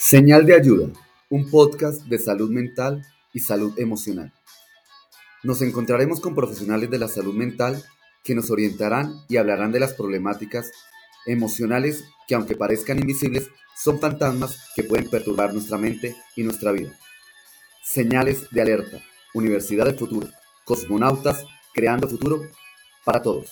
Señal de Ayuda, un podcast de salud mental y salud emocional. Nos encontraremos con profesionales de la salud mental que nos orientarán y hablarán de las problemáticas emocionales que aunque parezcan invisibles, son fantasmas que pueden perturbar nuestra mente y nuestra vida. Señales de alerta, Universidad del Futuro, cosmonautas creando futuro para todos.